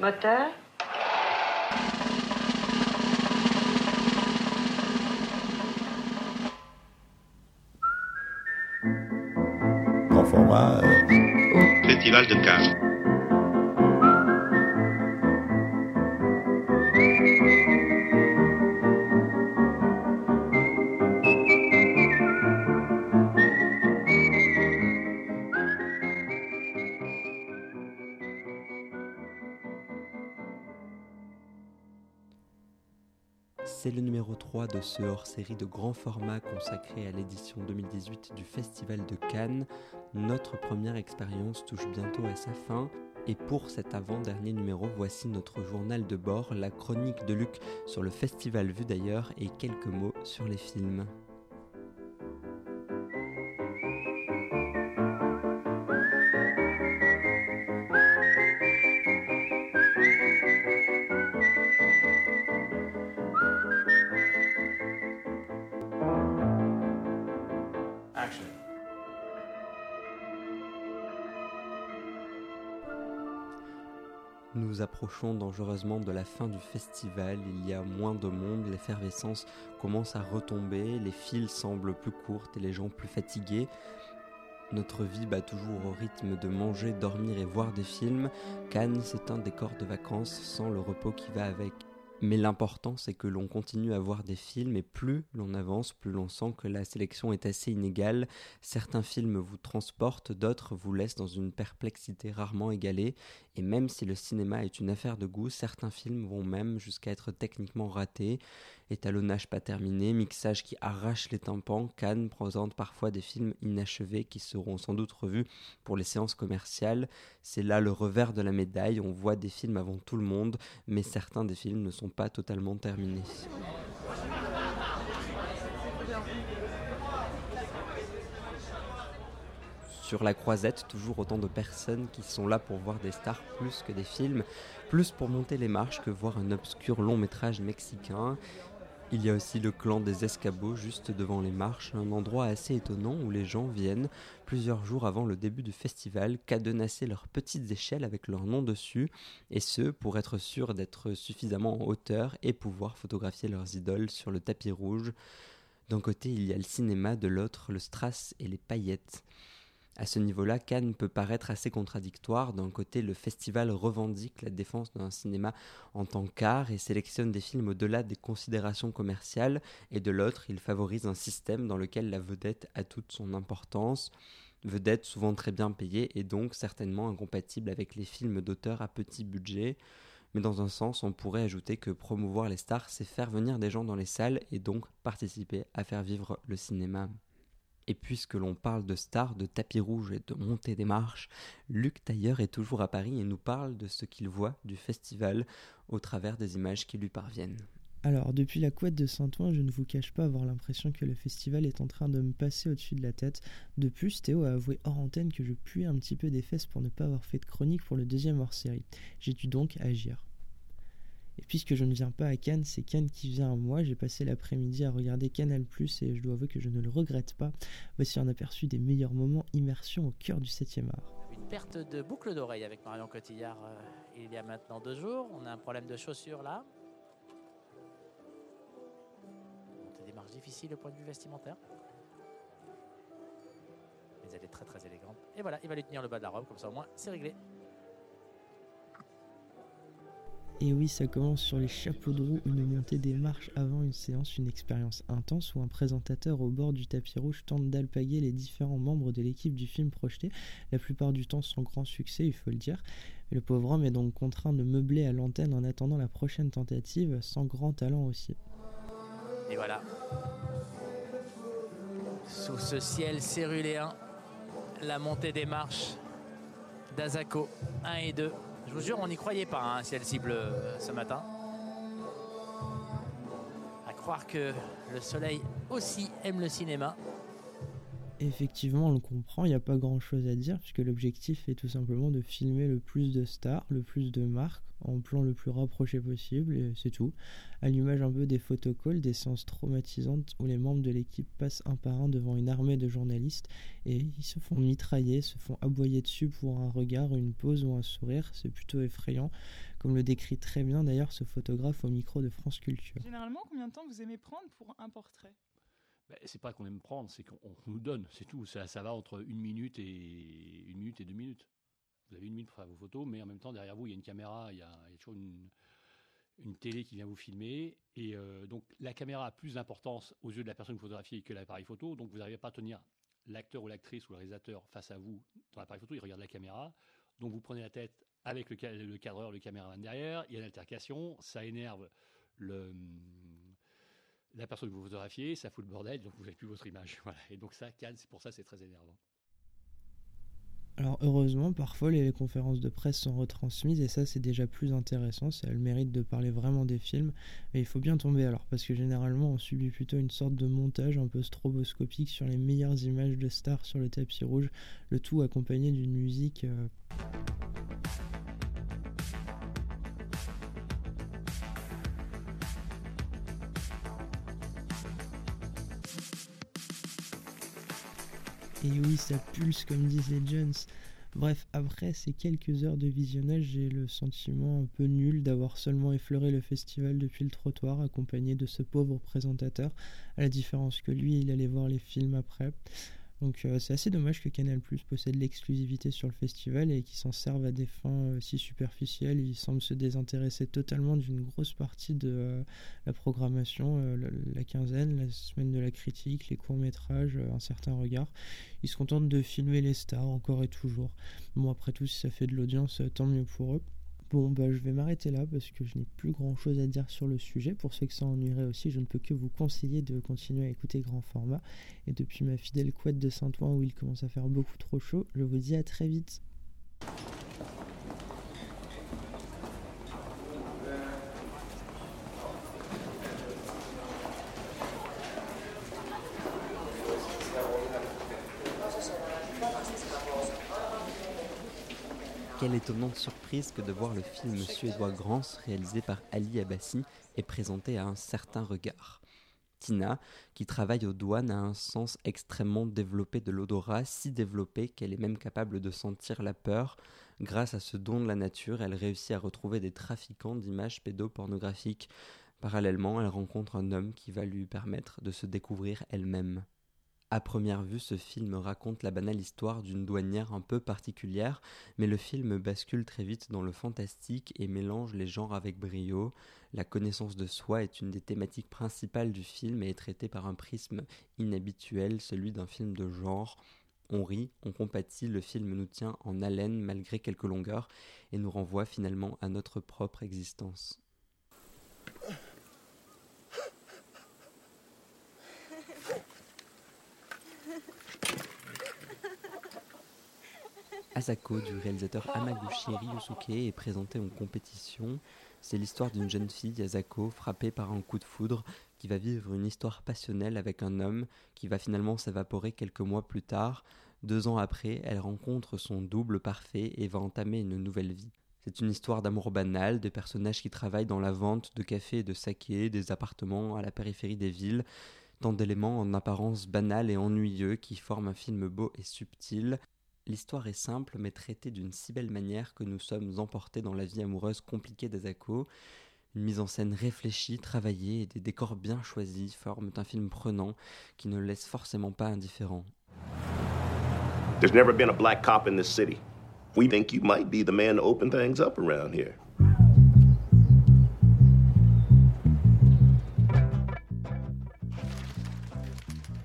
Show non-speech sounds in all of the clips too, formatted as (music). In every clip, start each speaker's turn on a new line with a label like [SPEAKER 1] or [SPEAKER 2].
[SPEAKER 1] Moteur
[SPEAKER 2] Grand format.
[SPEAKER 3] Festival de Cannes.
[SPEAKER 4] 3 de ce hors-série de grand format consacré à l'édition 2018 du Festival de Cannes. Notre première expérience touche bientôt à sa fin. Et pour cet avant-dernier numéro, voici notre journal de bord, la chronique de Luc sur le festival vu d'ailleurs et quelques mots sur les films. Nous approchons dangereusement de la fin du festival, il y a moins de monde, l'effervescence commence à retomber, les files semblent plus courtes et les gens plus fatigués. Notre vie bat toujours au rythme de manger, dormir et voir des films. Cannes, c'est un décor de vacances sans le repos qui va avec. Mais l'important, c'est que l'on continue à voir des films et plus l'on avance, plus l'on sent que la sélection est assez inégale. Certains films vous transportent, d'autres vous laissent dans une perplexité rarement égalée. Et même si le cinéma est une affaire de goût, certains films vont même jusqu'à être techniquement ratés. Étalonnage pas terminé, mixage qui arrache les tympans, Cannes présente parfois des films inachevés qui seront sans doute revus pour les séances commerciales. C'est là le revers de la médaille, on voit des films avant tout le monde, mais certains des films ne sont pas totalement terminés. Sur la croisette, toujours autant de personnes qui sont là pour voir des stars plus que des films, plus pour monter les marches que voir un obscur long métrage mexicain. Il y a aussi le clan des escabeaux juste devant les marches, un endroit assez étonnant où les gens viennent plusieurs jours avant le début du festival cadenasser leurs petites échelles avec leur nom dessus, et ce pour être sûr d'être suffisamment en hauteur et pouvoir photographier leurs idoles sur le tapis rouge. D'un côté il y a le cinéma, de l'autre le strass et les paillettes. À ce niveau-là, Cannes peut paraître assez contradictoire. D'un côté, le festival revendique la défense d'un cinéma en tant qu'art et sélectionne des films au-delà des considérations commerciales, et de l'autre, il favorise un système dans lequel la vedette a toute son importance. Vedette souvent très bien payée et donc certainement incompatible avec les films d'auteur à petit budget. Mais dans un sens, on pourrait ajouter que promouvoir les stars, c'est faire venir des gens dans les salles et donc participer à faire vivre le cinéma. Et puisque l'on parle de stars, de tapis rouge et de montée des marches, Luc Tailleur est toujours à Paris et nous parle de ce qu'il voit du festival au travers des images qui lui parviennent.
[SPEAKER 5] Alors, depuis la couette de Saint-Ouen, je ne vous cache pas avoir l'impression que le festival est en train de me passer au-dessus de la tête. De plus, Théo a avoué hors antenne que je puais un petit peu des fesses pour ne pas avoir fait de chronique pour le deuxième hors-série. J'ai dû donc agir. Et puisque je ne viens pas à Cannes, c'est Cannes qui vient à moi. J'ai passé l'après-midi à regarder Canal et je dois avouer que je ne le regrette pas. Voici un aperçu des meilleurs moments immersion au cœur du 7e art.
[SPEAKER 6] Une perte de boucle d'oreille avec Marion Cotillard euh, il y a maintenant deux jours. On a un problème de chaussure là. Des marches difficiles au point de vue vestimentaire. Mais elle est très très élégante. Et voilà, il va lui tenir le bas de la robe, comme ça au moins c'est réglé.
[SPEAKER 5] Et oui, ça commence sur les chapeaux de roue, une montée des marches avant une séance, une expérience intense où un présentateur au bord du tapis rouge tente d'alpaguer les différents membres de l'équipe du film projeté, la plupart du temps sans grand succès, il faut le dire. Le pauvre homme est donc contraint de meubler à l'antenne en attendant la prochaine tentative, sans grand talent aussi.
[SPEAKER 6] Et voilà. Sous ce ciel céruléen, la montée des marches d'Azako 1 et 2. Je vous jure, on n'y croyait pas, hein, ciel cible euh, ce matin. À croire que le soleil aussi aime le cinéma.
[SPEAKER 5] Effectivement, on le comprend, il n'y a pas grand chose à dire, puisque l'objectif est tout simplement de filmer le plus de stars, le plus de marques, en plan le plus rapproché possible, et c'est tout. À l'image un peu des photocalls, des séances traumatisantes où les membres de l'équipe passent un par un devant une armée de journalistes et ils se font mitrailler, se font aboyer dessus pour un regard, une pause ou un sourire. C'est plutôt effrayant, comme le décrit très bien d'ailleurs ce photographe au micro de France Culture.
[SPEAKER 1] Généralement, combien de temps vous aimez prendre pour un portrait?
[SPEAKER 3] Ben, c'est pas qu'on aime prendre, c'est qu'on nous donne, c'est tout. Ça, ça va entre une minute et une minute et deux minutes. Vous avez une minute pour faire vos photos, mais en même temps, derrière vous, il y a une caméra, il y a, toujours une, une, télé qui vient vous filmer. Et euh, donc, la caméra a plus d'importance aux yeux de la personne que vous photographiez que l'appareil photo. Donc, vous n'arrivez pas à tenir l'acteur ou l'actrice ou le réalisateur face à vous dans l'appareil photo, il regarde la caméra. Donc, vous prenez la tête avec le, le cadreur, le caméraman derrière. Il y a une altercation, ça énerve le la personne que vous photographiez, ça fout le bordel, donc vous n'avez plus votre image. (laughs) Et donc ça, Cannes, pour ça c'est très énervant.
[SPEAKER 5] Alors heureusement, parfois les conférences de presse sont retransmises et ça c'est déjà plus intéressant, ça a le mérite de parler vraiment des films, mais il faut bien tomber alors parce que généralement on subit plutôt une sorte de montage un peu stroboscopique sur les meilleures images de stars sur le tapis rouge, le tout accompagné d'une musique... Euh, Et oui, ça pulse comme disent les Jones. Bref, après ces quelques heures de visionnage, j'ai le sentiment un peu nul d'avoir seulement effleuré le festival depuis le trottoir, accompagné de ce pauvre présentateur, à la différence que lui, il allait voir les films après. Donc euh, c'est assez dommage que Canal Plus possède l'exclusivité sur le festival et qu'il s'en serve à des fins euh, si superficielles. Il semble se désintéresser totalement d'une grosse partie de euh, la programmation, la, quinzaine, la semaine de la critique, les courts-métrages, un certain regard. Il se contente de filmer les stars encore et toujours. Bon après tout, si ça fait de l'audience, tant mieux pour eux. Bon, bah, je vais m'arrêter là parce que je n'ai plus grand chose à dire sur le sujet. Pour ceux que ça ennuierait aussi, je ne peux que vous conseiller de continuer à écouter grand format. Et depuis ma fidèle couette de Saint-Ouen où il commence à faire beaucoup trop chaud, je vous dis à très vite.
[SPEAKER 4] Quelle étonnante surprise que de voir le film suédois Grans réalisé par Ali Abbasi et présenté à un certain regard. Tina, qui travaille aux douanes, a un sens extrêmement développé de l'odorat, si développé qu'elle est même capable de sentir la peur. Grâce à ce don de la nature, elle réussit à retrouver des trafiquants d'images pédopornographiques. Parallèlement, elle rencontre un homme qui va lui permettre de se découvrir elle-même. À première vue, ce film raconte la banale histoire d'une douanière un peu particulière, mais le film bascule très vite dans le fantastique et mélange les genres avec brio. La connaissance de soi est une des thématiques principales du film et est traitée par un prisme inhabituel, celui d'un film de genre. On rit, on compatit, le film nous tient en haleine malgré quelques longueurs et nous renvoie finalement à notre propre existence. Asako du réalisateur Amaguchi Ryusuke est présenté en compétition. C'est l'histoire d'une jeune fille, Asako, frappée par un coup de foudre, qui va vivre une histoire passionnelle avec un homme qui va finalement s'évaporer quelques mois plus tard. Deux ans après, elle rencontre son double parfait et va entamer une nouvelle vie. C'est une histoire d'amour banal, de personnages qui travaillent dans la vente de cafés et de saké, des appartements à la périphérie des villes, tant d'éléments en apparence banals et ennuyeux qui forment un film beau et subtil. L'histoire est simple mais traitée d'une si belle manière que nous sommes emportés dans la vie amoureuse compliquée d'Azako. Une mise en scène réfléchie, travaillée et des décors bien choisis forment un film prenant qui ne laisse forcément pas indifférent. There's never been a black cop in this city. We think you might be the man to open things up around here.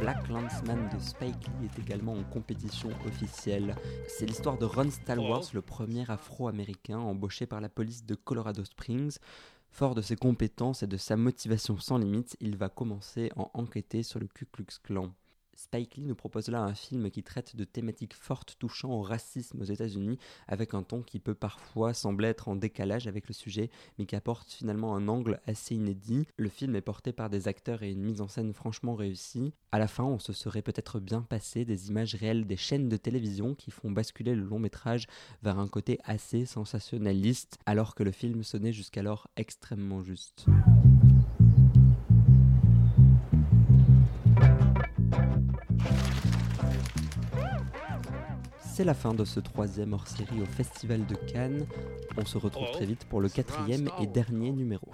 [SPEAKER 4] Black Landsman de Spike Lee est également en compétition officielle. C'est l'histoire de Ron Stallworth, le premier afro-américain embauché par la police de Colorado Springs. Fort de ses compétences et de sa motivation sans limite, il va commencer à enquêter sur le Ku Klux Klan. Spike Lee nous propose là un film qui traite de thématiques fortes touchant au racisme aux États-Unis, avec un ton qui peut parfois sembler être en décalage avec le sujet, mais qui apporte finalement un angle assez inédit. Le film est porté par des acteurs et une mise en scène franchement réussie. À la fin, on se serait peut-être bien passé des images réelles des chaînes de télévision qui font basculer le long métrage vers un côté assez sensationnaliste, alors que le film sonnait jusqu'alors extrêmement juste. C'est la fin de ce troisième hors-série au Festival de Cannes. On se retrouve très vite pour le quatrième et dernier numéro.